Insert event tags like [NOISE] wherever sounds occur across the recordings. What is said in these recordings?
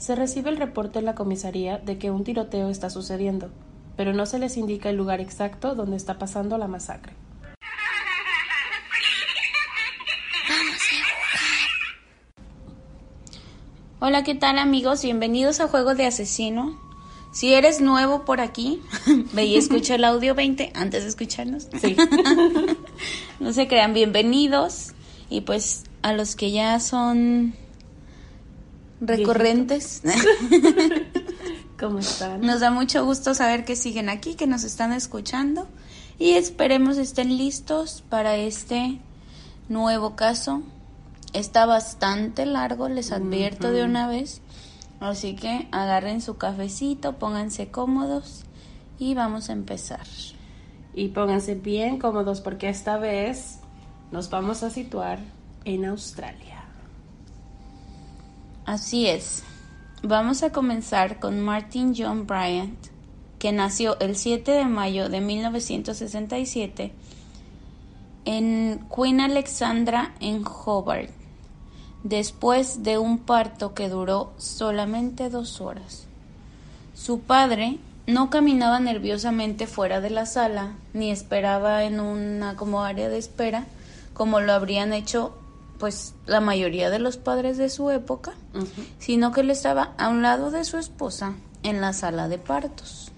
Se recibe el reporte en la comisaría de que un tiroteo está sucediendo, pero no se les indica el lugar exacto donde está pasando la masacre. Hola, ¿qué tal amigos? Bienvenidos a Juego de Asesino. Si eres nuevo por aquí, [LAUGHS] ve y escucha el audio 20 antes de escucharnos. Sí. [LAUGHS] no se crean, bienvenidos. Y pues a los que ya son recurrentes, [LAUGHS] ¿Cómo están? nos da mucho gusto saber que siguen aquí, que nos están escuchando. Y esperemos estén listos para este nuevo caso. Está bastante largo, les advierto de una vez. Así que agarren su cafecito, pónganse cómodos y vamos a empezar. Y pónganse bien cómodos porque esta vez nos vamos a situar en Australia. Así es. Vamos a comenzar con Martin John Bryant, que nació el 7 de mayo de 1967 en Queen Alexandra en Hobart, después de un parto que duró solamente dos horas. Su padre no caminaba nerviosamente fuera de la sala, ni esperaba en una como área de espera, como lo habrían hecho pues la mayoría de los padres de su época, sino que él estaba a un lado de su esposa en la sala de partos.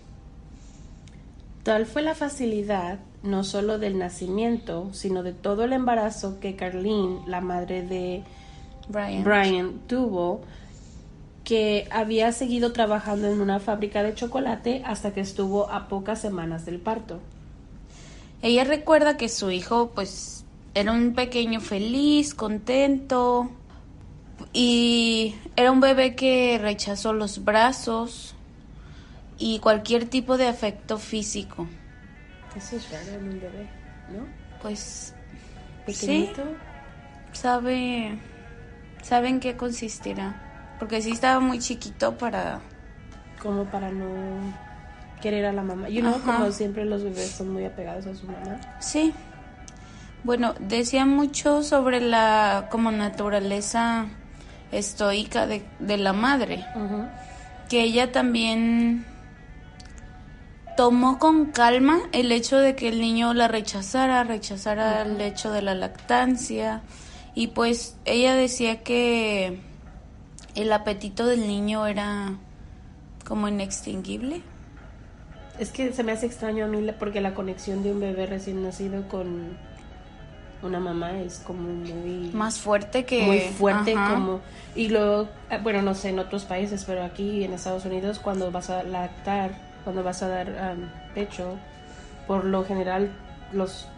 Tal fue la facilidad no solo del nacimiento, sino de todo el embarazo que Carlene, la madre de Brian. Brian, tuvo, que había seguido trabajando en una fábrica de chocolate hasta que estuvo a pocas semanas del parto. Ella recuerda que su hijo pues era un pequeño feliz, contento y era un bebé que rechazó los brazos y cualquier tipo de afecto físico. Eso es raro en un bebé, ¿no? Pues Pequeñito. sabe saben qué consistirá, porque sí estaba muy chiquito para Como para no querer a la mamá. You know, como siempre los bebés son muy apegados a su mamá. Sí. Bueno, decía mucho sobre la como naturaleza estoica de, de la madre, que ella también tomó con calma el hecho de que el niño la rechazara, rechazara el hecho de la lactancia y pues ella decía que el apetito del niño era como inextinguible. Es que se me hace extraño a mí porque la conexión de un bebé recién nacido con una mamá es como muy Más fuerte que muy fuerte Ajá. como y luego eh, bueno no sé en otros países pero aquí en Estados Unidos cuando vas a lactar cuando vas a dar am, pecho por lo general los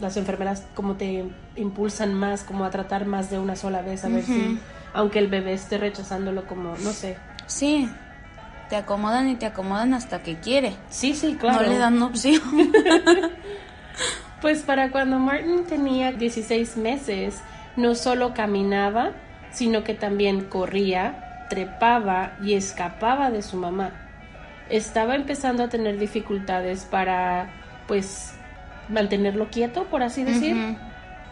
las enfermeras como te impulsan más como a tratar más de una sola vez a ver si aunque el bebé esté rechazándolo como no sé Sí, te acomodan y te acomodan hasta que quiere. sí sí claro No le dan opción. [LAUGHS] Pues para cuando Martin tenía 16 meses, no solo caminaba, sino que también corría, trepaba y escapaba de su mamá. Estaba empezando a tener dificultades para, pues, mantenerlo quieto, por así decir.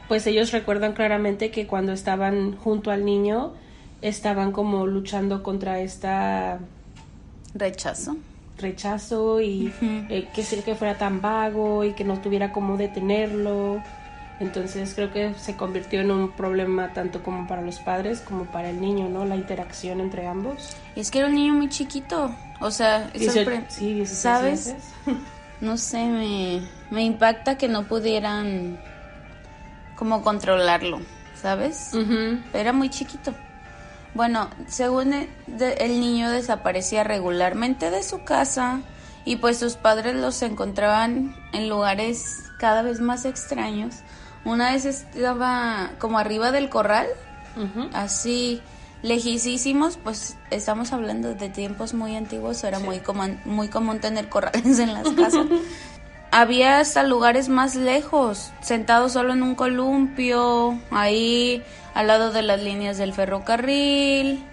Pues ellos recuerdan claramente que cuando estaban junto al niño, estaban como luchando contra esta Rechazo. Rechazo y eh, que fuera tan vago y que no tuviera cómo detenerlo. Entonces creo que se convirtió en un problema tanto como para los padres como para el niño, ¿no? La interacción entre ambos. Y es que era un niño muy chiquito. O sea, es sorpre- sí, 16 ¿sabes? meses. No sé, me, me impacta que no pudieran como controlarlo, ¿sabes? Era muy chiquito. Bueno, según el, de- el niño desaparecía regularmente de su casa y pues sus padres los encontraban en lugares cada vez más extraños. Una vez estaba como arriba del corral, así lejísimos, pues estamos hablando de tiempos muy antiguos, era muy común, muy común tener corrales en las casas. [LAUGHS] Había hasta lugares más lejos, sentado solo en un columpio, ahí al lado de las líneas del ferrocarril,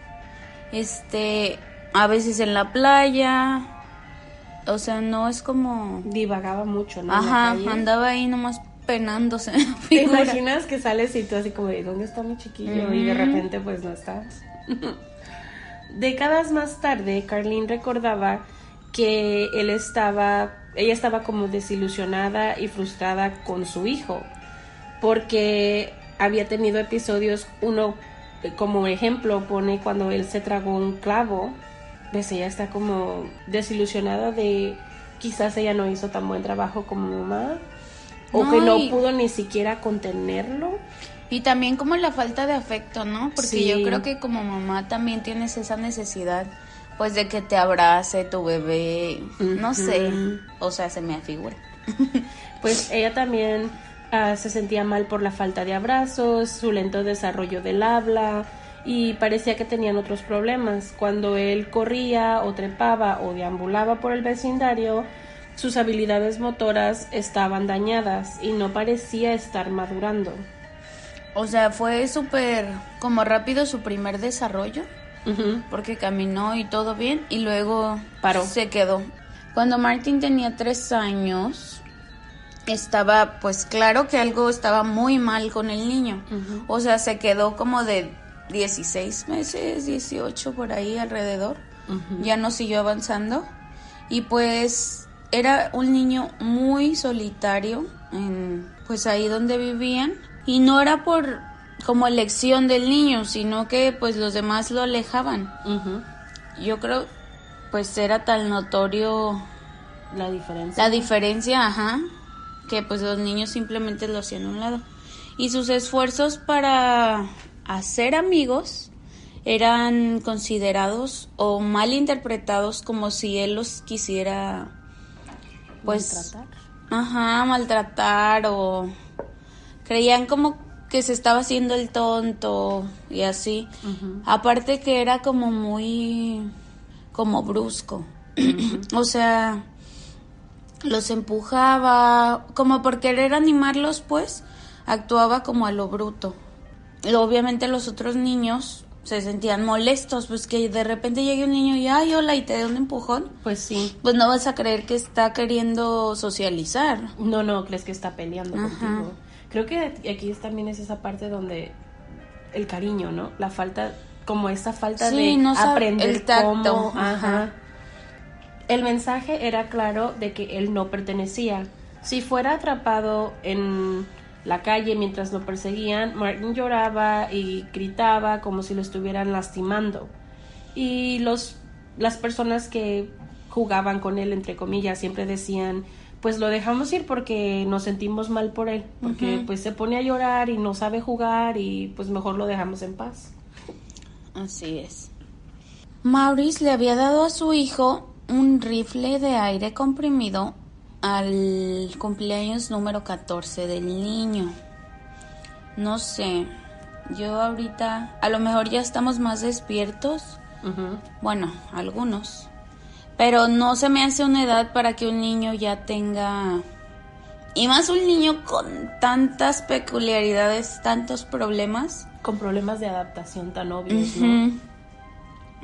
este, a veces en la playa, o sea, no es como, Divagaba mucho, ¿no? Ajá, andaba ahí nomás penándose. [LAUGHS] ¿Te imaginas que sales y tú así como de ¿dónde está mi chiquillo? Y de repente pues no estás. [LAUGHS] décadas más tarde, Carlene recordaba que él estaba, ella estaba como desilusionada y frustrada con su hijo, porque había tenido episodios, uno como ejemplo pone cuando él se tragó un clavo, pues ella está como desilusionada de quizás ella no hizo tan buen trabajo como mamá o que no pudo ni siquiera contenerlo. Y también como la falta de afecto, ¿no? Porque yo creo que como mamá también tienes esa necesidad, pues de que te abrace tu bebé, no sé, o sea, se me afigura. [LAUGHS] pues ella también ah, se sentía mal por la falta de abrazos, su lento desarrollo del habla y parecía que tenían otros problemas. Cuando él corría o trepaba o deambulaba por el vecindario, sus habilidades motoras estaban dañadas y no parecía estar madurando. O sea, fue súper como rápido su primer desarrollo, porque caminó y todo bien, y luego paró. Se quedó. Cuando Martin tenía tres años, estaba, pues claro que algo estaba muy mal con el niño. O sea, se quedó como de 16 meses, 18 por ahí alrededor. Ya no siguió avanzando. Y pues era un niño muy solitario, en, pues ahí donde vivían y no era por como elección del niño, sino que pues los demás lo alejaban. Yo creo pues era tan notorio la diferencia. La diferencia, ajá, que pues los niños simplemente lo hacían a un lado. Y sus esfuerzos para hacer amigos eran considerados o mal interpretados como si él los quisiera pues maltratar. Ajá, maltratar o creían como que se estaba haciendo el tonto y así. Aparte que era como muy como brusco. [CLEARS THROAT] o sea, los empujaba, como por querer animarlos, pues, actuaba como a lo bruto. obviamente los otros niños se sentían molestos, pues que de repente llegue un niño y, ay, hola, y te dé un empujón. Pues sí. Pues no vas a creer que está queriendo socializar. No, no, crees que está peleando contigo. Creo que aquí también es esa parte donde el cariño, ¿no? La falta, como esa falta de aprender el tacto. Ajá. El mensaje era claro de que él no pertenecía. Si fuera atrapado en la calle mientras lo perseguían, Martin lloraba y gritaba como si lo estuvieran lastimando. Y los las personas que jugaban con él entre comillas siempre decían pues lo dejamos ir porque nos sentimos mal por él, porque pues se pone a llorar y no sabe jugar y pues mejor lo dejamos en paz. Así es. Maurice le había dado a su hijo un rifle de aire comprimido al cumpleaños número 14 del niño. No sé, yo ahorita a lo mejor ya estamos más despiertos. Bueno, algunos. Pero no se me hace una edad para que un niño ya tenga... Y más un niño con tantas peculiaridades, tantos problemas. Con problemas de adaptación tan obvios, ¿no?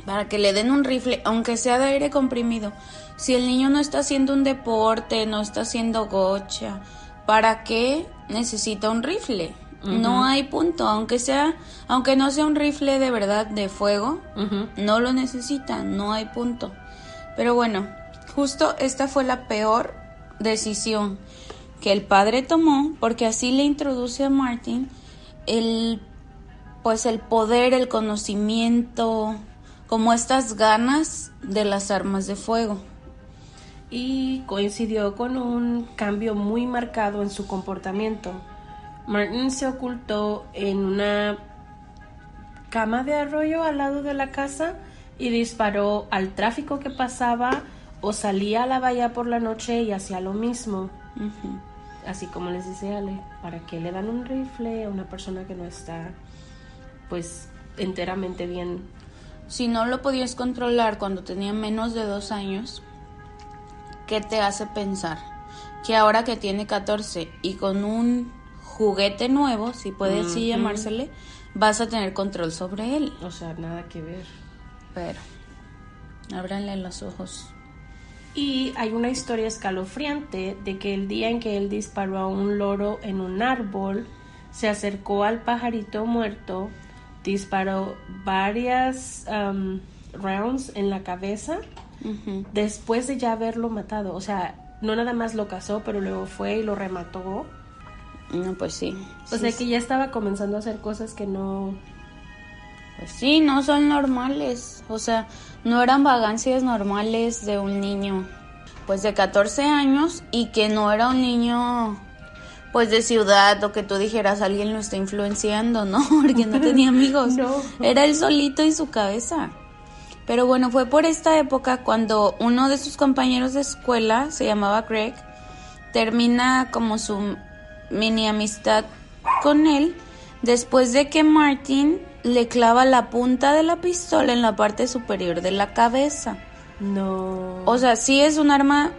Para que le den un rifle, aunque sea de aire comprimido. Si el niño no está haciendo un deporte, no está haciendo gocha, ¿para qué necesita un rifle? No hay punto, aunque sea, aunque no sea un rifle de verdad de fuego, no lo necesita, no hay punto. Pero bueno, justo esta fue la peor decisión que el padre tomó porque así le introduce a Martin el pues el poder, el conocimiento, como estas ganas de las armas de fuego. Y coincidió con un cambio muy marcado en su comportamiento. Martin se ocultó en una cama de arroyo al lado de la casa y disparó al tráfico que pasaba o salía a la bahía por la noche y hacía lo mismo. Así como les dice Ale, ¿para qué le dan un rifle a una persona que no está pues enteramente bien? Si no lo podías controlar cuando tenía menos de dos años, ¿qué te hace pensar? Que ahora que tiene 14 y con un juguete nuevo, si puede así llamársele, vas a tener control sobre él. O sea, nada que ver. Pero, ábranle los ojos. Y hay una historia escalofriante de que el día en que él disparó a un loro en un árbol, se acercó al pajarito muerto, disparó varias rounds en la cabeza después de ya haberlo matado. O sea, no nada más lo casó, pero luego fue y lo remató. No, pues sí. O sea, que ya estaba comenzando a hacer cosas que no... Pues sí, no son normales. O sea, no eran vagancias normales de un niño, pues de 14 años y que no era un niño pues de ciudad o que tú dijeras alguien lo está influenciando, ¿no? [LAUGHS] Porque no tenía [LAUGHS] amigos. Era él solito y su cabeza. Pero bueno, fue por esta época cuando uno de sus compañeros de escuela, se llamaba Greg, termina como su mini amistad con él después de que Martin le clava la punta de la pistola en la parte superior de la cabeza. No. O sea, sí es un arma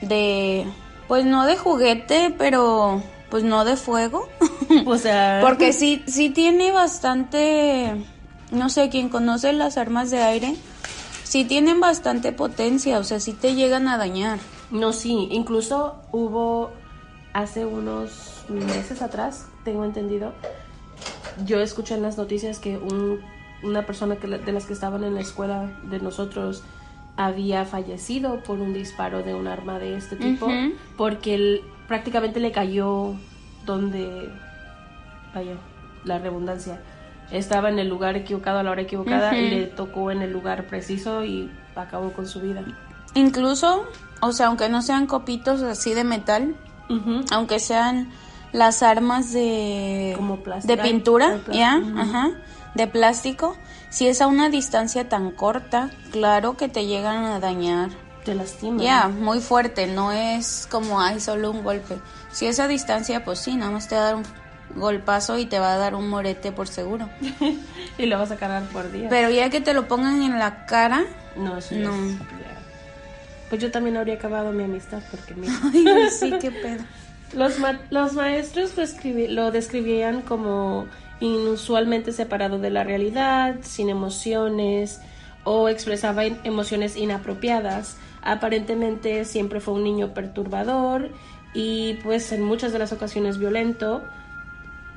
de pues no de juguete, pero pues no de fuego. [LAUGHS] O sea, porque sí sí tiene bastante no sé, quien conoce las armas de aire sí tienen bastante potencia, o sea, sí te llegan a dañar. No, sí, incluso hubo hace unos meses atrás, tengo entendido, yo escuché en las noticias que una persona que, de las que estaban en la escuela de nosotros había fallecido por un disparo de un arma de este tipo, porque él prácticamente le cayó donde, vaya, la redundancia, estaba en el lugar equivocado a la hora equivocada y le tocó en el lugar preciso y acabó con su vida. Incluso, o sea, aunque no sean copitos así de metal, aunque sean las armas de Como de pintura, ya, ajá, de plástico, si es a una distancia tan corta, claro que te llegan a dañar. Te lastiman. Ya, muy fuerte, no es como, hay solo un golpe. Si es a distancia, pues sí, nada más te va a dar un golpazo y te va a dar un morete por seguro. [LAUGHS] y lo vas a cargar por día. Pero ya que te lo pongan en la cara, no, eso no. Pues yo también habría acabado mi amistad porque mira. [LAUGHS] Ay, sí, [LAUGHS] qué pedo. Los, los maestros lo, lo describían como inusualmente separado de la realidad, sin emociones o expresaba emociones inapropiadas. Aparentemente siempre fue un niño perturbador y pues en muchas de las ocasiones violento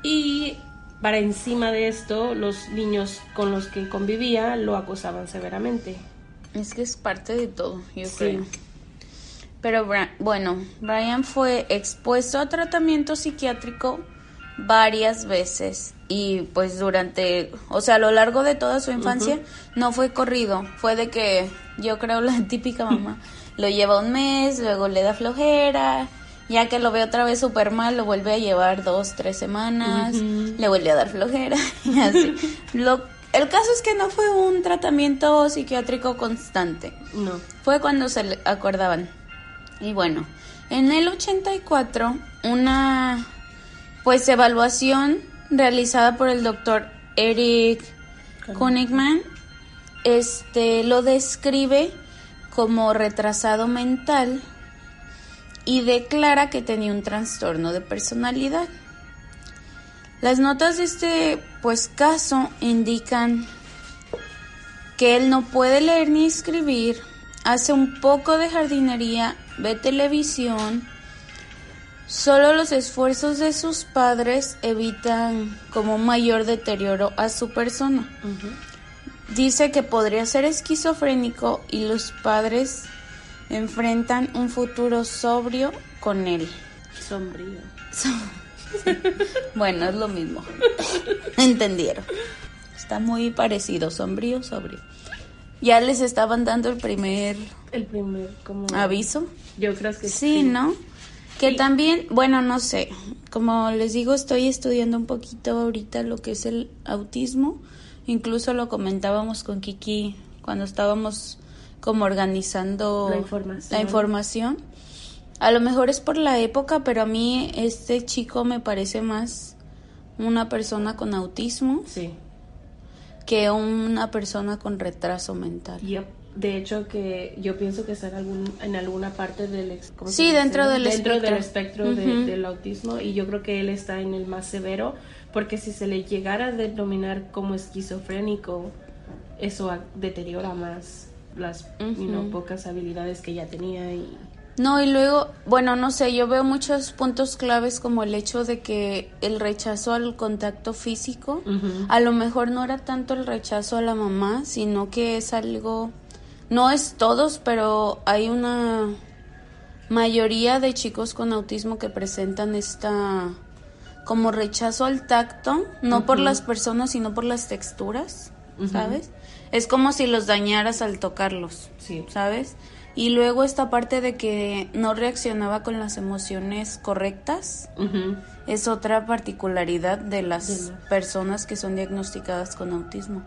y para encima de esto los niños con los que convivía lo acosaban severamente. Es que es parte de todo, yo creo. Pero bueno, Brian fue expuesto a tratamiento psiquiátrico varias veces y pues durante, o sea, a lo largo de toda su infancia no fue corrido, fue de que yo creo la [LAUGHS] típica mamá lo lleva un mes, luego le da flojera, ya que lo ve otra vez súper mal, lo vuelve a llevar dos, tres semanas, le vuelve a dar flojera [LAUGHS] y así. Lo, el caso es que no fue un tratamiento psiquiátrico constante. No. Fue cuando se le acordaban. Y bueno, en el 84, una pues evaluación realizada por el doctor Eric Kunigman este lo describe como retrasado mental y declara que tenía un trastorno de personalidad. Las notas de este pues caso indican que él no puede leer ni escribir, hace un poco de jardinería, ve televisión, solo los esfuerzos de sus padres evitan como mayor deterioro a su persona. Dice que podría ser esquizofrénico y los padres enfrentan un futuro sobrio con él. Sombrío. [LAUGHS] bueno, es lo mismo. Entendieron. Está muy parecido, sombrío, sobrio. Ya les estaban dando el primer... El primer, como... Aviso. Yo creo que sí. Sí, ¿no? Que también, bueno, no sé, como les digo, estoy estudiando un poquito ahorita lo que es el autismo. Incluso lo comentábamos con Kiki cuando estábamos como organizando la información. A lo mejor es por la época, pero a mí este chico me parece más una persona con autismo sí. Que una persona con retraso mental. De hecho, que yo pienso que está en, algún, en alguna parte del... Sí, dentro del dentro espectro, del espectro del autismo y yo creo que él está en el más severo porque si se le llegara a denominar como esquizofrénico, eso deteriora más las pocas habilidades que ya tenía y No, y luego, bueno, no sé, yo veo muchos puntos claves como el hecho de que el rechazo al contacto físico, a lo mejor no era tanto el rechazo a la mamá, sino que es algo, no es todos, pero hay una mayoría de chicos con autismo que presentan esta como rechazo al tacto, no por las personas, sino por las texturas, ¿sabes? Es como si los dañaras al tocarlos, Sí. ¿sabes? Y luego esta parte de que no reaccionaba con las emociones correctas es otra particularidad de las personas que son diagnosticadas con autismo.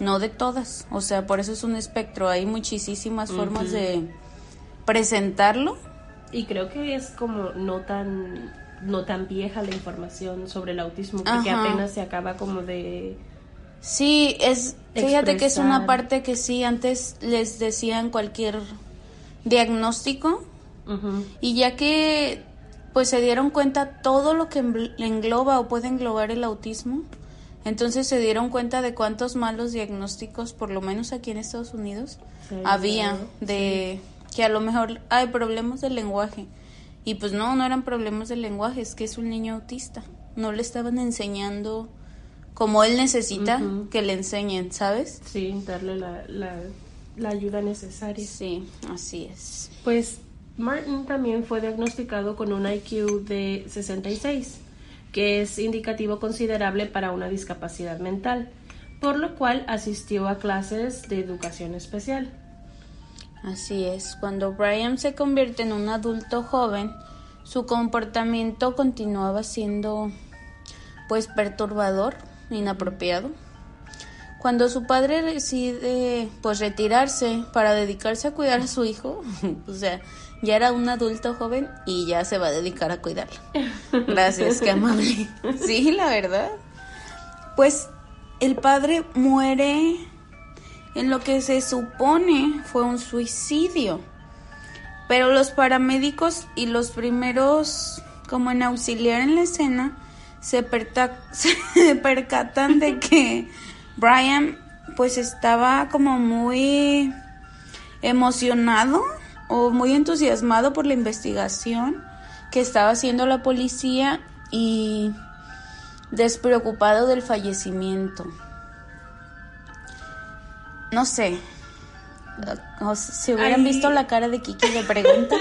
No de todas, o sea, por eso es un espectro, hay muchísimas formas de presentarlo. Y creo que es como no tan no tan vieja la información sobre el autismo porque Ajá. apenas se acaba como de Sí, es, fíjate que es una parte que sí, antes les decían cualquier diagnóstico y ya que pues se dieron cuenta todo lo que engloba o puede englobar el autismo, entonces se dieron cuenta de cuántos malos diagnósticos, por lo menos aquí en Estados Unidos, Sí, había de que a lo mejor hay problemas del lenguaje. Y pues no, no eran problemas del lenguaje, es que es un niño autista. No le estaban enseñando como él necesita que le enseñen, ¿sabes? Sí, darle la, la, la ayuda necesaria. Sí, así es. Pues Martin también fue diagnosticado con un IQ de 66, que es indicativo considerable para una discapacidad mental, por lo cual asistió a clases de educación especial. Así es, cuando Brian se convierte en un adulto joven, su comportamiento continuaba siendo pues perturbador, inapropiado. Cuando su padre decide pues retirarse para dedicarse a cuidar a su hijo, [LAUGHS] o sea, ya era un adulto joven y ya se va a dedicar a cuidarlo. Gracias, qué amable. [LAUGHS] Sí, la verdad. Pues el padre muere en lo que se supone fue un suicidio. Pero los paramédicos y los primeros, como en auxiliar en la escena, se, perta- [LAUGHS] se percatan de que Brian pues estaba como muy emocionado o muy entusiasmado por la investigación que estaba haciendo la policía y despreocupado del fallecimiento. No sé. O si hubieran Ay. visto la cara de Kiki de pregunta.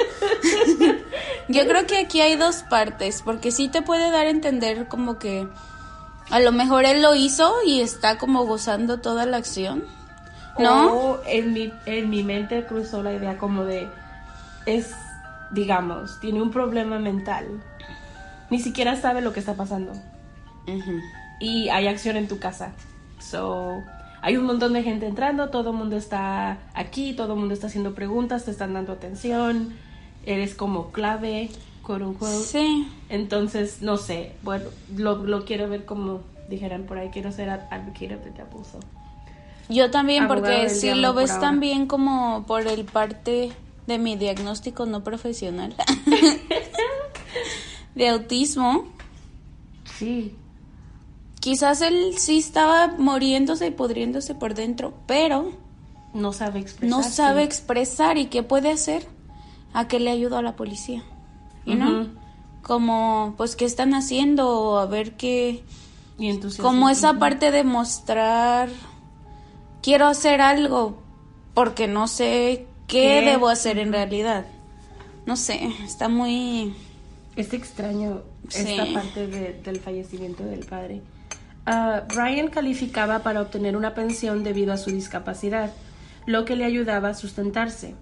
[LAUGHS] Yo creo que aquí hay dos partes, porque sí te puede dar a entender como que a lo mejor él lo hizo y está como gozando toda la acción. ¿No? O en mi, en mi mente cruzó la idea como de, es, digamos, tiene un problema mental. Ni siquiera sabe lo que está pasando. Y hay acción en tu casa. So, hay un montón de gente entrando, todo el mundo está aquí, todo el mundo está haciendo preguntas, te están dando atención, eres como clave, unquote. Sí. Entonces, no sé, bueno, lo, lo quiero ver como dijeran por ahí, quiero ser ad- advocate of the devil. so. Yo también, Abogado porque del si lo por ves ahora. también como por el parte de mi diagnóstico no profesional [LAUGHS] de autismo, Sí, quizás él sí estaba muriéndose y pudriéndose por dentro, pero no sabe expresar. no sabe expresar y qué puede hacer. ¿A qué le ayudo a la policía? You know? Ujú. Como, pues, ¿qué están haciendo? O a ver qué... Y entonces, Como esa parte de mostrar, quiero hacer algo porque no sé qué, ¿Qué? debo hacer en realidad. No sé, está muy... Es extraño Sí. esta parte de- del fallecimiento del padre. Ah, Brian calificaba para obtener una pensión debido a su discapacidad, lo que le ayudaba a sustentarse.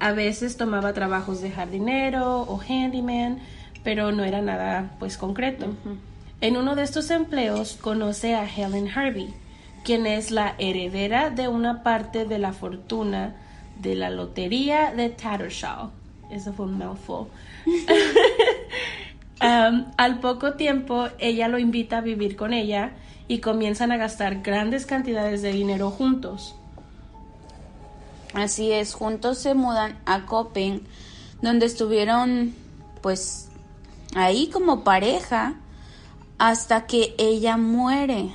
A veces tomaba trabajos de jardinero o handyman, pero no era nada pues concreto. En uno de estos empleos conoce a Helen Harvey, quien es la heredera de una parte de la fortuna de la lotería de Tattersall. Eso fue un mouthful. [LAUGHS] Um, al poco tiempo, ella lo invita a vivir con ella y comienzan a gastar grandes cantidades de dinero juntos. Así es, juntos se mudan a Copen, donde estuvieron pues ahí como pareja hasta que ella muere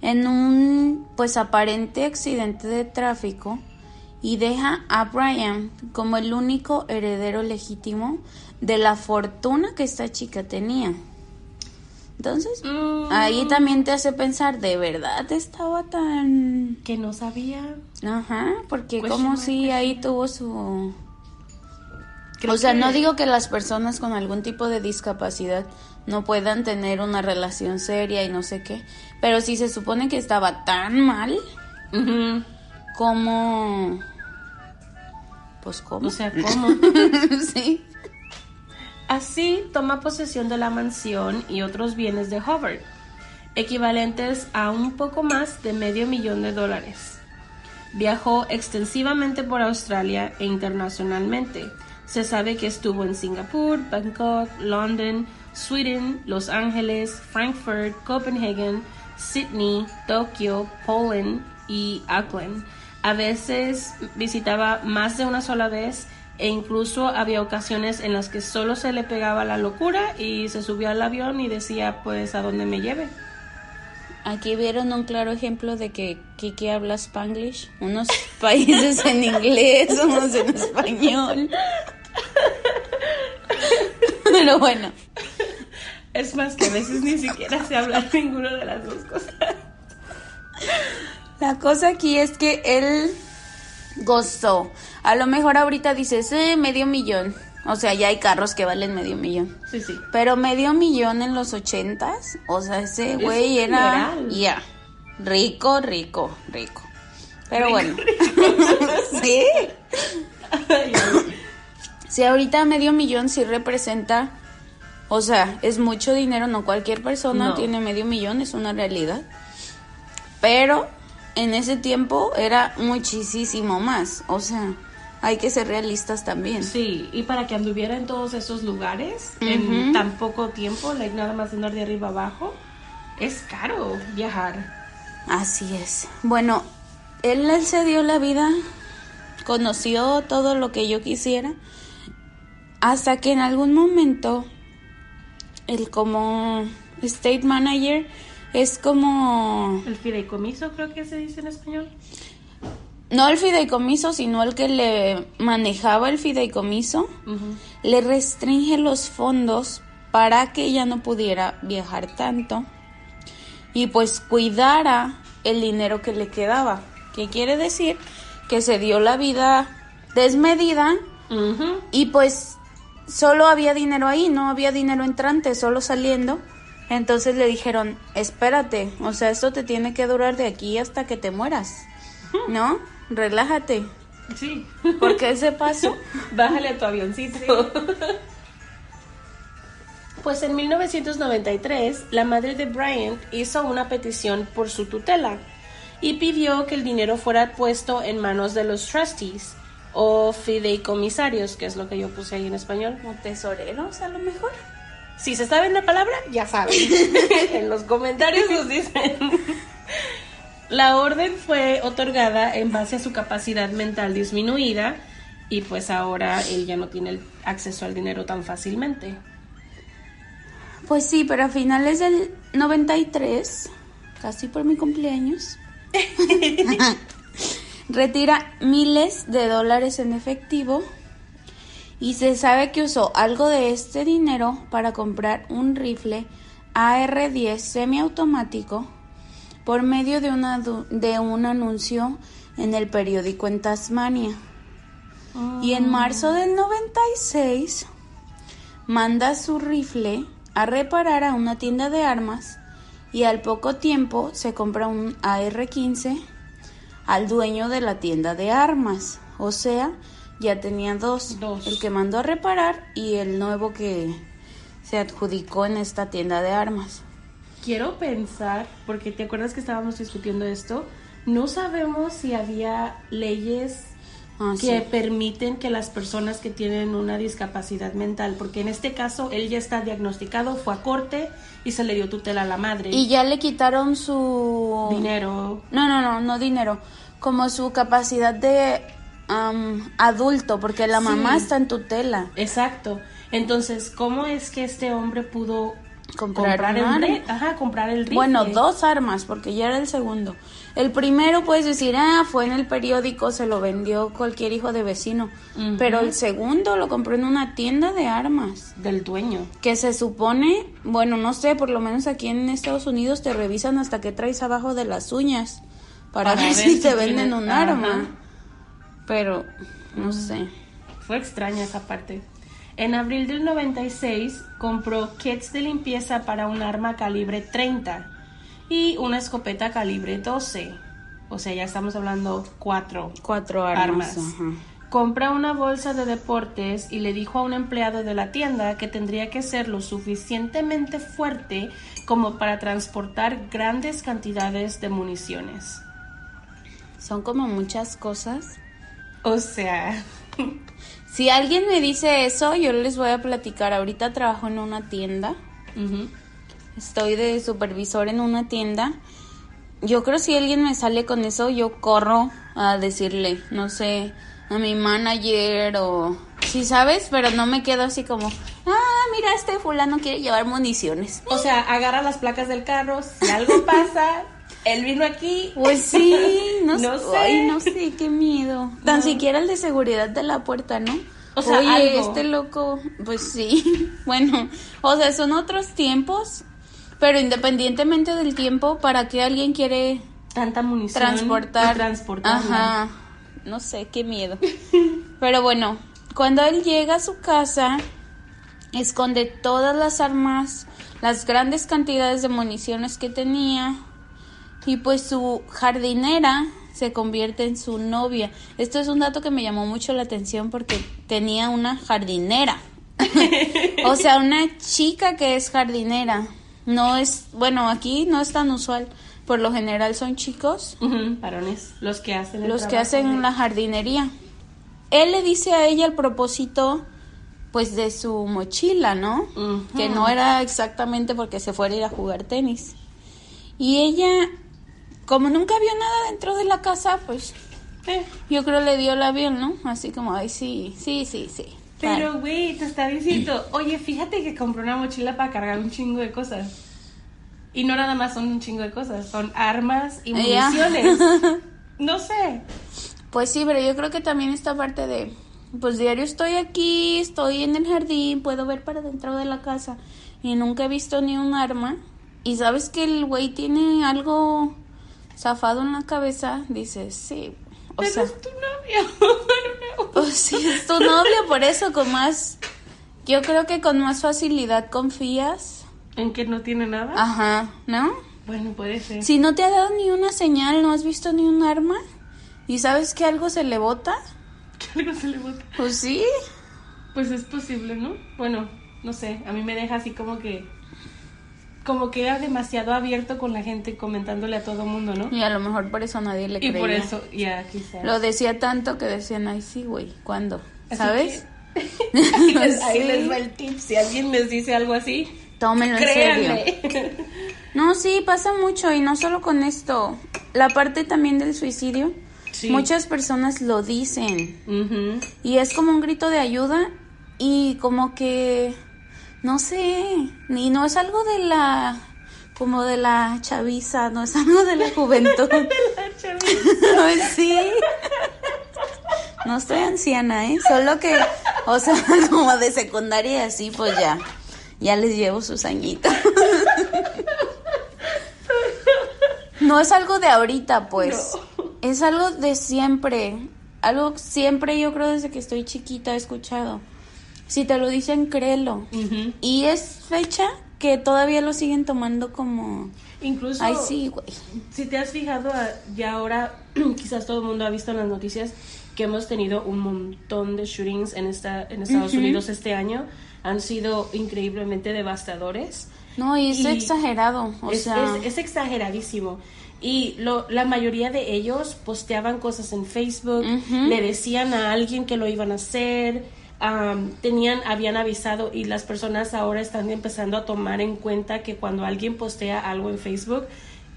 en un pues aparente accidente de tráfico y deja a Brian como el único heredero legítimo de la fortuna que esta chica tenía. Entonces, Mm. ahí también te hace pensar, ¿de verdad estaba tan... Que no sabía. Ajá, porque Question como si question ahí tuvo su... Creo o sea, que- no digo que las personas con algún tipo de discapacidad no puedan tener una relación seria y no sé qué, pero si se supone que estaba tan mal como... Pues cómo. O sea, [LAUGHS] ¿cómo? sí. Así toma posesión de la mansión y otros bienes de Howard, equivalentes a un poco más de medio millón de dólares. Viajó extensivamente por Australia e internacionalmente. Se sabe que estuvo en Singapur, Bangkok, London, Sweden, Los Ángeles, Frankfurt, Copenhagen, Sydney, Tokio, Poland y Auckland. A veces visitaba más de una sola vez e incluso había ocasiones en las que solo se le pegaba la locura y se subió al avión y decía pues a dónde me lleve. Aquí vieron un claro ejemplo de que Kiki habla Spanglish. Unos [LAUGHS] países en inglés, unos en español. [LAUGHS] Pero bueno, Es más que a veces ni siquiera sé hablar ninguna de las dos cosas. la cosa aquí es que él gozó. A lo mejor ahorita dices, eh, medio millón. O sea, ya hay carros que valen medio millón. Sí, sí. Pero medio millón en los ochentas, o sea, ese Es güey un era, ya, rico, rico, rico. Pero bueno, [LAUGHS] sí. Si ahorita medio millón sí representa, o sea, es mucho dinero, no cualquier persona No. tiene medio millón, es una realidad. Pero en ese tiempo era muchísimo más, o sea, hay que ser realistas también. Sí, y para que anduviera en todos esos lugares en tan poco tiempo, like, nada más andar de arriba abajo, es caro viajar. Así es. Bueno, él, él se dio la vida, conoció todo lo que yo quisiera, hasta que en algún momento, él como state manager es como, El fideicomiso creo que se dice en español. no el fideicomiso, sino el que le manejaba el fideicomiso, le restringe los fondos para que ella no pudiera viajar tanto y pues cuidara el dinero que le quedaba. ¿Qué quiere decir? Que se dio la vida desmedida y pues solo había dinero ahí, no había dinero entrante, solo saliendo. Entonces le dijeron, espérate, o sea, esto te tiene que durar de aquí hasta que te mueras, ¿no? Relájate, Sí. porque [LAUGHS] ese paso... Bájale a tu avioncito. Pues en 1993, la madre de Bryant hizo una petición por su tutela y pidió que el dinero fuera puesto en manos de los trustees o fideicomisarios, que es lo que yo puse ahí en español. Como tesoreros, a lo mejor. Si se saben la palabra, ya saben. [LAUGHS] en los comentarios nos dicen. La orden fue otorgada en base a su capacidad mental disminuida y pues ahora él ya no tiene el acceso al dinero tan fácilmente. Pues sí, pero a finales del 93, casi por mi cumpleaños, [LAUGHS] [LAUGHS] retira miles de dólares en efectivo y se sabe que usó algo de este dinero para comprar un rifle AR-10 semiautomático por medio de, una du- de un anuncio en el periódico en Tasmania. Y en marzo del 96 manda su rifle a reparar a una tienda de armas y al poco tiempo se compra un AR-15 al dueño de la tienda de armas. O sea, ya tenía dos. Dos. El que mandó a reparar y el nuevo que se adjudicó en esta tienda de armas. Quiero pensar, porque te acuerdas que estábamos discutiendo esto, no sabemos si había leyes Ah, que sí. permiten que las personas que tienen una discapacidad mental, porque en este caso él ya está diagnosticado, fue a corte y se le dio tutela a la madre. Y ya le quitaron su... dinero. No, no, no, no dinero. Como su capacidad de am, adulto, porque la Sí. mamá está en tutela. Exacto. Entonces, ¿cómo es que este hombre pudo Comprar comprar, un el, Ajá, comprar el rifle? Bueno, dos armas, porque ya era el segundo. El primero puedes decir, ah, fue en el periódico, se lo vendió cualquier hijo de vecino. Pero el segundo lo compró en una tienda de armas. Del dueño. Que se supone, bueno, no sé, por lo menos aquí en Estados Unidos te revisan hasta que traes abajo de las uñas para, Para ver, ver si si te tiene- venden un Ajá. arma. Pero, no sé. Fue extraña esa parte. En abril del 96 compró kits de limpieza para un arma calibre 30 y una escopeta calibre 12. O sea, ya estamos hablando cuatro Cuatro armas. armas. Compra una bolsa de deportes y le dijo a un empleado de la tienda que tendría que ser lo suficientemente fuerte como para transportar grandes cantidades de municiones. Son como muchas cosas. [LAUGHS] O sea, [LAUGHS] Si alguien me dice eso, yo les voy a platicar. Ahorita trabajo en una tienda. Estoy de supervisor en una tienda. Yo creo si alguien me sale con eso, yo corro a decirle, no sé, a mi manager o... Sí, sabes, pero no me quedo así como, ah, mira, este fulano quiere llevar municiones. o sea, agarra las placas del carro, si algo pasa, [LAUGHS] él vino aquí. Pues sí, [LAUGHS] no, No sé. Ay, no sé, qué miedo. Tan No. siquiera el de seguridad de la puerta, ¿no? O sea, Oye, algo. este loco, pues sí. [LAUGHS] Bueno, o sea, son otros tiempos, pero independientemente del tiempo, ¿para qué alguien quiere Tanta munición. transportar? y transportarla. Ajá. No sé, qué miedo. [LAUGHS] Pero bueno, cuando él llega a su casa, esconde todas las armas, las grandes cantidades de municiones que tenía y pues su jardinera se convierte en su novia. Esto es un dato que me llamó mucho la atención porque tenía una jardinera. [LAUGHS] o sea, una chica que es jardinera. No es, bueno, aquí no es tan usual. Por lo general son chicos Ujú, Varones, los que hacen el los que hacen de- la jardinería. Él le dice a ella el propósito, pues, de su mochila, ¿no? Que no era exactamente porque se fuera a ir a jugar tenis. Y ella, como nunca vio nada dentro de la casa, pues, Eh, yo creo le dio el avión, ¿no? Así como, ay, sí, sí, sí, sí. Pero, güey, te está diciendo, oye, fíjate que compré una mochila para cargar un chingo de cosas. Y no nada más son un chingo de cosas, son armas y municiones. [LAUGHS] No sé. Pues sí, pero yo creo que también esta parte de, pues diario estoy aquí, estoy en el jardín, puedo ver para dentro de la casa y nunca he visto ni un arma. Y sabes que el güey tiene algo zafado en la cabeza, dices, sí, o Pero sea, es tu novio. [LAUGHS] pues sí, es tu novio, por eso con más, yo creo que con más facilidad confías. ¿En que no tiene nada? Ajá, ¿no? Bueno, puede ser. Si no te ha dado ni una señal, no has visto ni un arma y sabes que algo se le bota, Que algo se le bota. pues sí. Pues es posible, ¿no? Bueno, no sé, a mí me deja así como que... Como que era demasiado abierto con la gente comentándole a todo mundo, ¿no? Y a lo mejor por eso nadie le Y creía. por eso, ya, quizás. Lo decía tanto que decían, ay, sí, güey, ¿cuándo? Así ¿Sabes? que- ahí, [LAUGHS] les, [LAUGHS] ahí Sí. les va el tip. Si alguien les dice algo así, Tómenlo en serio. créanme. [LAUGHS] No, sí, pasa mucho y no solo con esto. La parte también del suicidio. Sí. Muchas personas lo dicen y es como un grito de ayuda y como que, no sé, y no es algo de la, como de la chaviza, no es [LAUGHS] algo de la juventud. [LAUGHS] La chavita. Pues [LAUGHS] sí. No estoy anciana, ¿eh? Solo que, o sea, como de secundaria y así, pues ya. Ya les llevo sus añitos. No es algo de ahorita, pues. Es algo de siempre. Algo siempre, yo creo, desde que estoy chiquita he escuchado. Si te lo dicen, créelo. Ujú. Y es fecha que todavía lo siguen tomando como... Incluso, Ay, sí, güey. si te has fijado, ah, ya ahora [CLEARS THROAT] quizás todo el mundo ha visto en las noticias que hemos tenido un montón de shootings en, esta, en Estados Unidos este año. Han sido increíblemente devastadores. No, y es Y exagerado. O es, sea... es- es exageradísimo. Y lo, la mayoría de ellos posteaban cosas en Facebook, Ujú. le decían a alguien que lo iban a hacer, am, tenían, habían avisado y las personas ahora están empezando a tomar en cuenta que cuando alguien postea algo en Facebook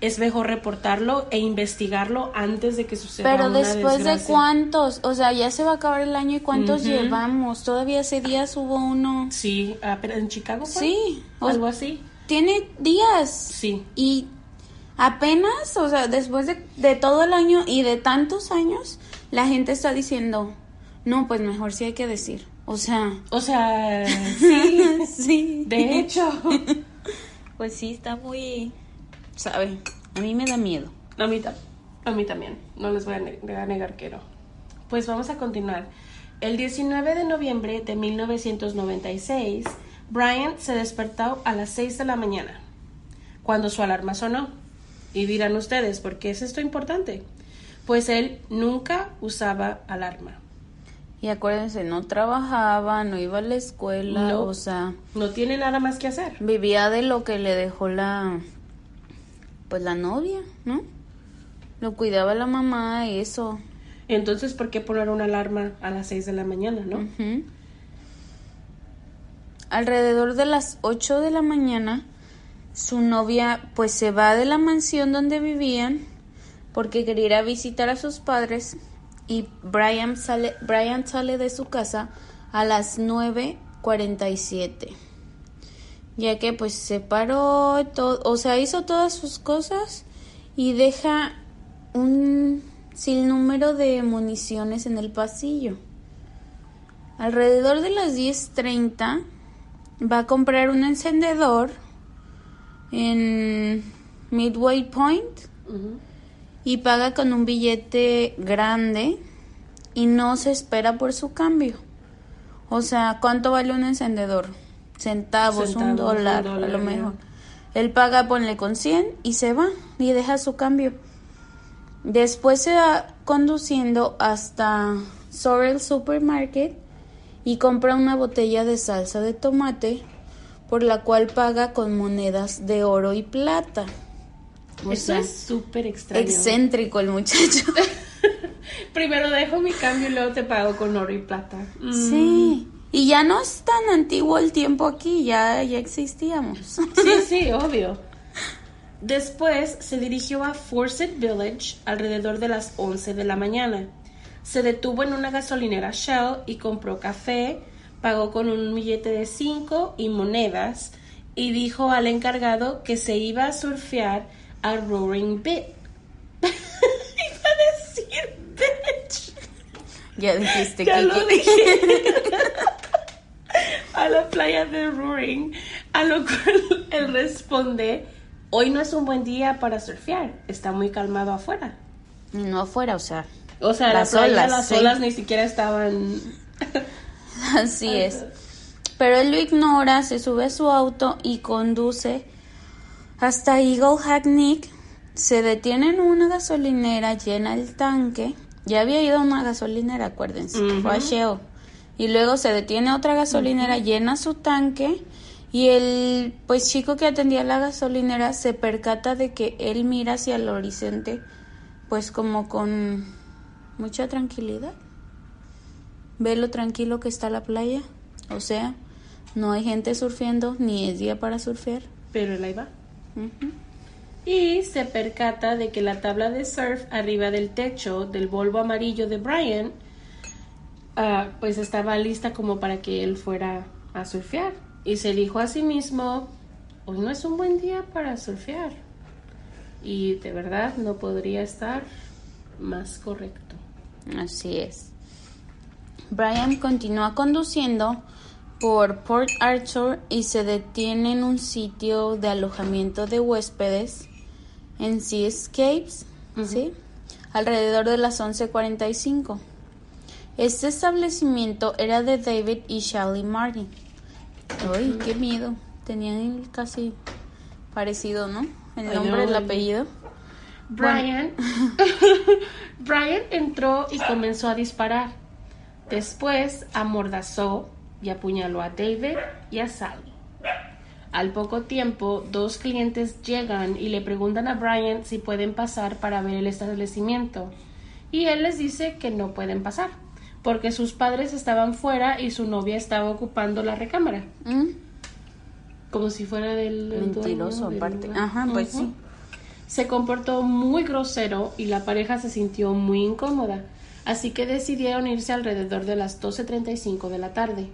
es mejor reportarlo e investigarlo antes de que suceda Pero una después de cuántos, o sea, ya se va a acabar el año y cuántos llevamos. Todavía hace días hubo uno. Sí, en Chicago fue? Sí, o- algo así. Tiene días. Sí. Y Apenas, o sea, después de, de todo el año y de tantos años, la gente está diciendo, no, pues mejor sí hay que decir. O sea, O sea, [LAUGHS] sí, sí. de hecho. [LAUGHS] Pues sí, está muy, ¿sabe? A mí me da miedo. A mí, a mí también, no les voy a, ne- a negar que no. Pues vamos a continuar. El 19 de noviembre de 1996, Bryant se despertó a las 6 de la mañana, cuando su alarma sonó. Y dirán ustedes, ¿por qué es esto importante? Pues él nunca usaba alarma. Y acuérdense, no trabajaba, no iba a la escuela, No. o sea, No tiene nada más que hacer. vivía de lo que le dejó la, pues la novia, ¿no? Lo cuidaba la mamá y eso. Entonces, ¿por qué poner una alarma a las 6 de la mañana, no? Ujú. Alrededor de las 8 de la mañana, su novia pues se va de la mansión donde vivían porque quería ir a visitar a sus padres y Brian sale, Brian sale de su casa a las 9.47 ya que pues se paró, todo, o sea, hizo todas sus cosas y deja un sinnúmero de municiones en el pasillo. Alrededor de las 10.30 va a comprar un encendedor en Midway Point. Y paga con un billete grande y no se espera por su cambio. O sea, ¿cuánto vale un encendedor? Centavos, un, Centavos, un dólar, dólar, a lo ya. mejor. Él paga, ponle con 100 y se va y deja su cambio. Después se va conduciendo hasta Sorrel Supermarket y compra una botella de salsa de tomate por la cual paga con monedas de oro y plata. O Eso sea, es súper extraño. excéntrico el muchacho. [LAUGHS] Primero dejo mi cambio y luego te pago con oro y plata. Mm. Sí. Y ya no es tan antiguo el tiempo aquí, ya, ya existíamos. Sí, sí, obvio. Después se dirigió a Forsyth Village alrededor de las 11 de la mañana. Se detuvo en una gasolinera Shell y compró café, pagó con un billete de 5 y monedas y dijo al encargado que se iba a surfear a Roaring Bit. [LAUGHS] iba a decir bitch. ya dijiste Ya que... lo dije. [LAUGHS] a la playa de Roaring, a lo cual él responde, hoy no es un buen día para surfear, está muy calmado afuera. No afuera, o sea, O sea, Las la playa, olas, las sí. olas ni siquiera estaban... [LAUGHS] así es. Pero él lo ignora, se sube a su auto y conduce hasta Eagle Hackney. Se detiene en una gasolinera, llena el tanque. Ya había ido a una gasolinera, acuérdense. Fue a. Shell. Y luego se detiene a otra gasolinera, llena su tanque. Y el pues chico que atendía la gasolinera se percata de que él mira hacia el horizonte, pues como con mucha tranquilidad. Ve lo tranquilo que está la playa. O sea, no hay gente surfeando, ni es día para surfear. Pero él ahí va. Y se percata de que la tabla de surf arriba del techo del Volvo amarillo de Brian, ah, pues estaba lista como para que él fuera a surfear. Y se dijo a sí mismo, hoy no es un buen día para surfear. Y de verdad no podría estar más correcto. Así es. Brian continúa conduciendo por Port Arthur y se detiene en un sitio de alojamiento de huéspedes en Seascapes, ¿sí? alrededor de las 11:45. Este establecimiento era de David y Shelley Martin. Uy, qué miedo. Tenían casi parecido, ¿no? El nombre, el apellido. Brian, [LAUGHS] Brian entró y comenzó a disparar. Después amordazó y apuñaló a David y a Sally. Al poco tiempo, dos clientes llegan y le preguntan a Brian si pueden pasar para ver el establecimiento. Y él les dice que no pueden pasar, porque sus padres estaban fuera y su novia estaba ocupando la recámara. ¿Mm? Como si fuera del... Mentiroso, dueño aparte. Ajá, pues sí. Se comportó muy grosero y la pareja se sintió muy incómoda, así que decidieron irse alrededor de las 12.35 de la tarde.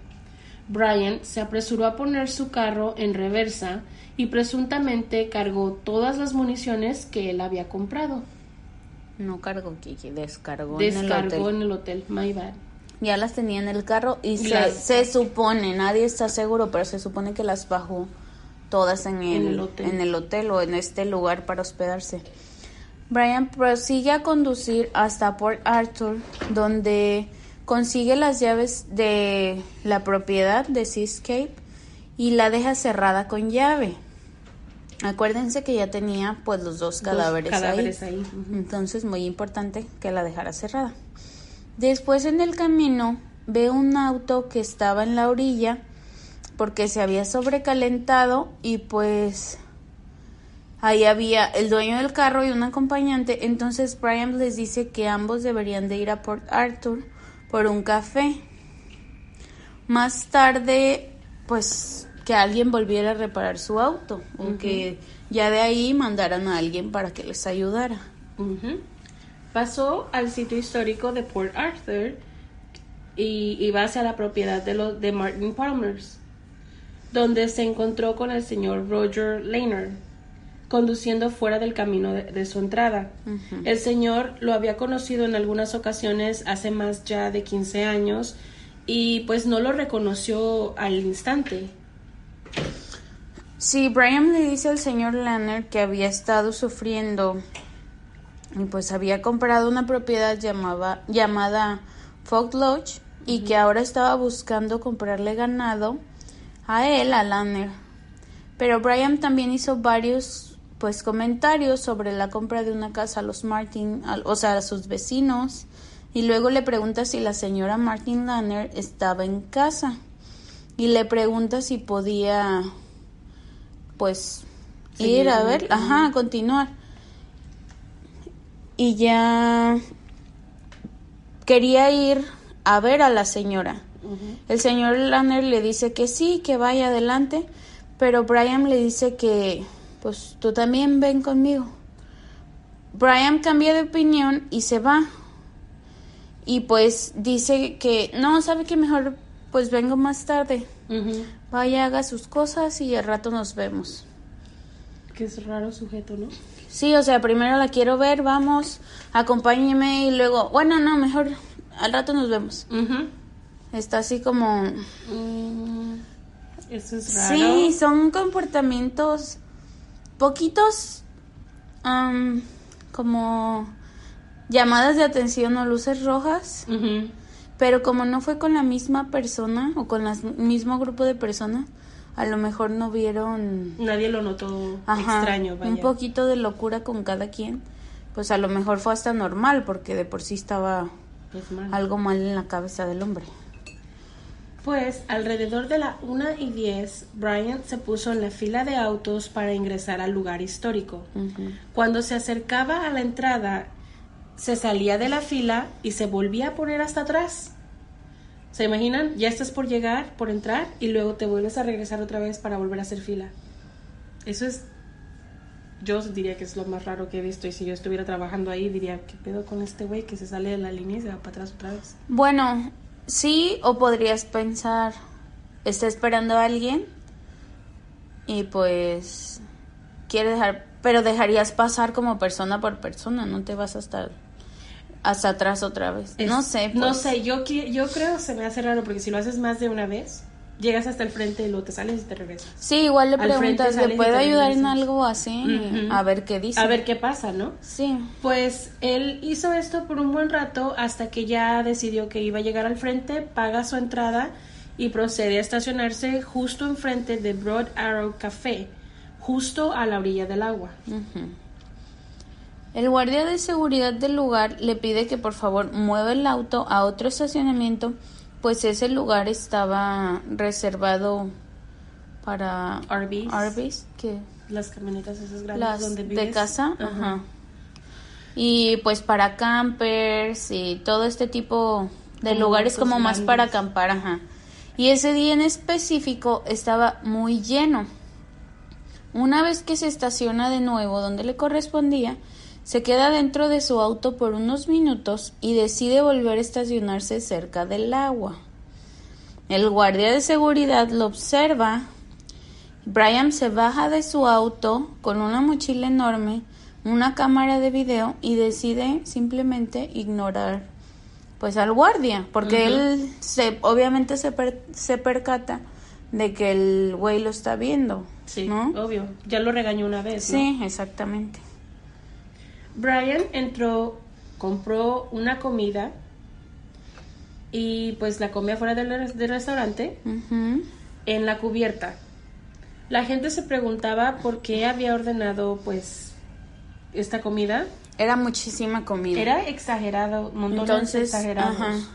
Brian se apresuró a poner su carro en reversa y presuntamente cargó todas las municiones que él había comprado. No cargó, Kiki, descargó, Descargó en el hotel. en el hotel, my bad. Ya las tenía en el carro y se, supone, nadie está seguro, pero se supone que las bajó todas en el, En el hotel. en el hotel o en este lugar para hospedarse. Brian prosigue a conducir hasta Port Arthur, donde consigue las llaves de la propiedad de Seascape y la deja cerrada con llave. Acuérdense que ya tenía pues los dos cadáveres, Dos cadáveres ahí. Entonces, muy importante que la dejara cerrada. Después en el camino ve un auto que estaba en la orilla porque se había sobrecalentado y pues ahí había el dueño del carro y un acompañante. Entonces Brian les dice que ambos deberían de ir a Port Arthur por un café. Más tarde, pues que alguien volviera a reparar su auto o que ya de ahí mandaran a alguien para que les ayudara. Pasó al sitio histórico de Port Arthur y iba hacia la propiedad de, los de Martin Palmers, donde se encontró con el señor Roger Lehner, conduciendo fuera del camino de, de su entrada. El señor lo había conocido en algunas ocasiones hace más ya de 15 años y pues no lo reconoció al instante. Sí, Brian le dice al señor Lanner que había estado sufriendo y pues había comprado una propiedad llamaba, llamada Fog Lodge y que ahora estaba buscando comprarle ganado a él, a Lanner. Pero Brian también hizo varios pues comentarios sobre la compra de una casa a los Martin, o sea, a sus vecinos y luego le pregunta si la señora Martin Lanner estaba en casa y le pregunta si podía pues Seguir ir a ver, ajá, continuar. Y ya quería ir a ver a la señora. El señor Lanner le dice que sí, que vaya adelante, pero Brian le dice que pues tú también ven conmigo. Brian cambia de opinión y se va. Y pues dice que no, sabe que mejor pues vengo más tarde. Vaya, haga sus cosas y al rato nos vemos. Que es raro sujeto, ¿no? Sí, o sea, primero la quiero ver, vamos, acompáñeme y luego, bueno, no, mejor al rato nos vemos. Está así como... Mm, Eso es raro. Sí, son comportamientos poquitos am, como llamadas de atención o luces rojas, pero como no fue con la misma persona o con el mismo grupo de personas, a lo mejor no vieron Nadie lo notó ajá, extraño, vaya. un poquito de locura con cada quien, pues a lo mejor fue hasta normal porque de por sí estaba Pues mal. algo mal en la cabeza del hombre. Pues alrededor de la 1 y 10, Bryant se puso en la fila de autos para ingresar al lugar histórico. Cuando se acercaba a la entrada, se salía de la fila y se volvía a poner hasta atrás. ¿Se imaginan? Ya estás por llegar, por entrar, y luego te vuelves a regresar otra vez para volver a hacer fila. Eso es... Yo diría que es lo más raro que he visto y si yo estuviera trabajando ahí diría, ¿qué pedo con este güey que se sale de la línea y se va para atrás otra vez? Bueno, sí, o podrías pensar, está esperando a alguien y pues quiere dejar, pero dejarías pasar como persona por persona, no te vas hasta hasta atrás otra vez. Es- no sé, No pues. sé, yo, yo creo se me hace raro porque si lo haces más de una vez, llegas hasta el frente y luego te sales y te regresas. Sí, igual le Al preguntas, ¿le puedo ayudar en algo así? A ver qué dice. A ver qué pasa, ¿no? Sí. Pues él hizo esto por un buen rato hasta que ya decidió que iba a llegar al frente, paga su entrada y procede a estacionarse justo enfrente de Broad Arrow Café, justo a la orilla del agua. El guardia de seguridad del lugar le pide que por favor mueva el auto a otro estacionamiento, pues ese lugar estaba reservado para Arby's. Arby's, que Las camionetas esas grandes las donde de casa, ajá. Y pues para campers y todo este tipo de Como lugares como más para acampar, ajá. Y ese día en específico estaba muy lleno. Una vez que se estaciona de nuevo donde le correspondía, se queda dentro de su auto por unos minutos y decide volver a estacionarse cerca del agua. El guardia de seguridad lo observa. Brian se baja de su auto con una mochila enorme, una cámara de video y decide simplemente ignorar pues al guardia, porque él se obviamente se, se percata de que el güey lo está viendo. Sí, obvio. Ya lo regañó una vez. Sí, exactamente. Brian entró, compró una comida y pues la comía fuera del, restaurante en la cubierta. La gente se preguntaba por qué había ordenado pues esta comida era muchísima comida. Era exagerado, montones Entonces, exagerados.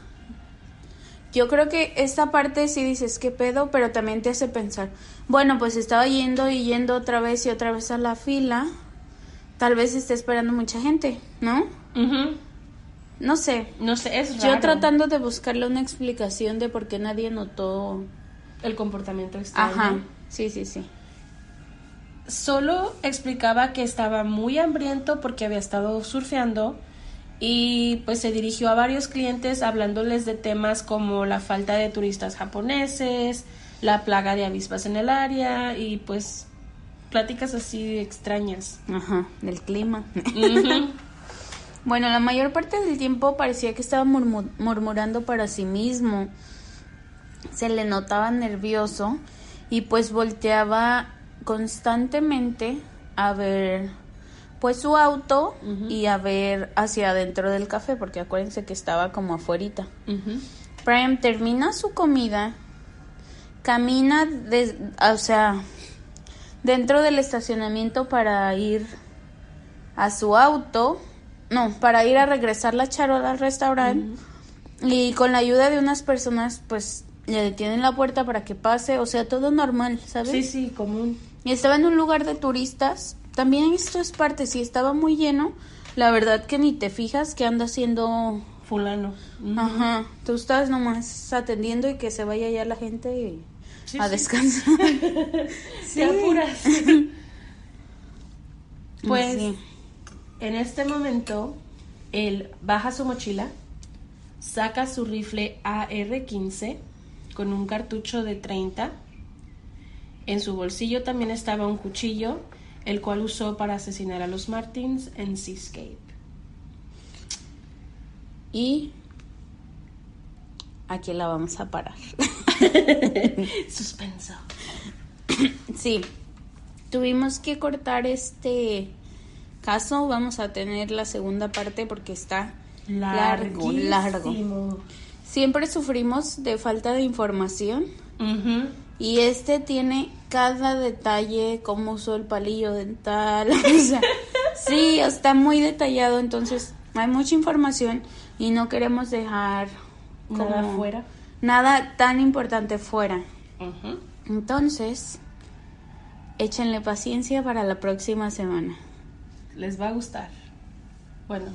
Yo creo que esta parte sí dices qué pedo, pero también te hace pensar, bueno, pues estaba yendo y yendo otra vez y otra vez a la fila, tal vez esté esperando mucha gente, ¿no? No sé. No sé, es raro. Yo tratando de buscarle una explicación de por qué nadie notó el comportamiento extraño. Ajá, sí, sí, sí solo explicaba que estaba muy hambriento porque había estado surfeando y pues se dirigió a varios clientes hablándoles de temas como la falta de turistas japoneses, la plaga de avispas en el área y pues pláticas así extrañas. Ajá, del clima. [LAUGHS] bueno, la mayor parte del tiempo parecía que estaba murmurando para sí mismo. Se le notaba nervioso y pues volteaba constantemente a ver pues su auto y a ver hacia adentro del café porque acuérdense que estaba como afuerita. Brian termina su comida, camina de, o sea, dentro del estacionamiento para ir a su auto, no, para ir a regresar la charola al restaurante y con la ayuda de unas personas pues le detienen la puerta para que pase, o sea, todo normal, ¿sabes? Sí, sí, común. Y estaba en un lugar de turistas. También esto es parte, si estaba muy lleno, la verdad que ni te fijas que anda haciendo fulano. Ajá, tú estás nomás atendiendo y que se vaya ya la gente a descansar. [LAUGHS] sí. apuras. [LAUGHS] pues en este momento él baja su mochila, saca su rifle AR-15 con un cartucho de 30 en su bolsillo también estaba un cuchillo, el cual usó para asesinar a los Martins en Seascape. Y aquí la vamos a parar. [LAUGHS] Suspenso. Sí, tuvimos que cortar este caso. Vamos a tener la segunda parte porque está largo, largo. Siempre sufrimos de falta de información. Y este tiene cada detalle, cómo usó el palillo dental, [LAUGHS] o sea, sí, está muy detallado, entonces hay mucha información y no queremos dejar nada fuera. Nada tan importante fuera. Entonces, échenle paciencia para la próxima semana. Les va a gustar. Bueno,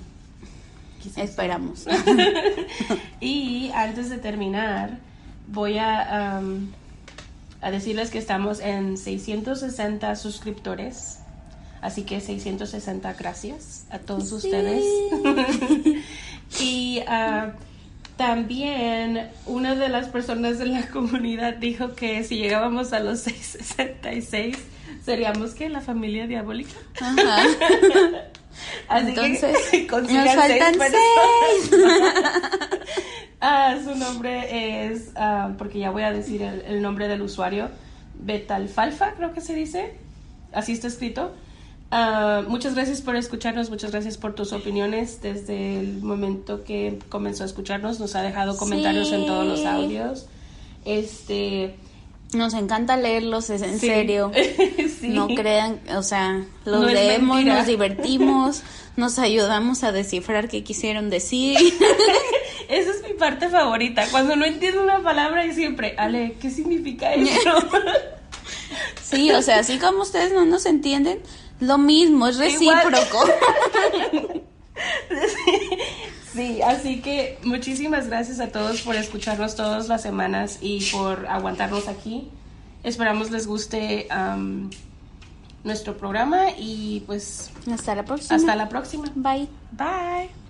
esperamos. [LAUGHS] [LAUGHS] y antes de terminar, voy a a decirles que estamos en 660 suscriptores. Así que 660 gracias a todos ustedes. [LAUGHS] y ah, también una de las personas de la [LAUGHS] comunidad dijo que si llegábamos a los [LAUGHS] 666 seríamos que la familia diabólica. Ajá. [LAUGHS] Así Entonces, que nos faltan seis. Ah, su nombre es, ah, porque ya voy a decir el, nombre del usuario, Betalfalfa, creo que se dice. Así está escrito. Ah, muchas gracias por escucharnos, muchas gracias por tus opiniones desde el momento que comenzó a escucharnos. Nos ha dejado comentarios en todos los audios. Este. Nos encanta leerlos, es en serio. [LAUGHS] No crean, o sea, los leemos, nos divertimos, [LAUGHS] nos ayudamos a descifrar qué quisieron decir. [LAUGHS] Esa es mi parte favorita. Cuando no entiendo una palabra y siempre, Ale, ¿qué significa eso? sí, o sea, así como ustedes no nos entienden, lo mismo, es recíproco. [LAUGHS] [LAUGHS] Sí, así que muchísimas gracias a todos por escucharnos todas las semanas y por aguantarnos aquí. Esperamos les guste nuestro programa y pues hasta la próxima. Hasta la próxima. Bye. Bye.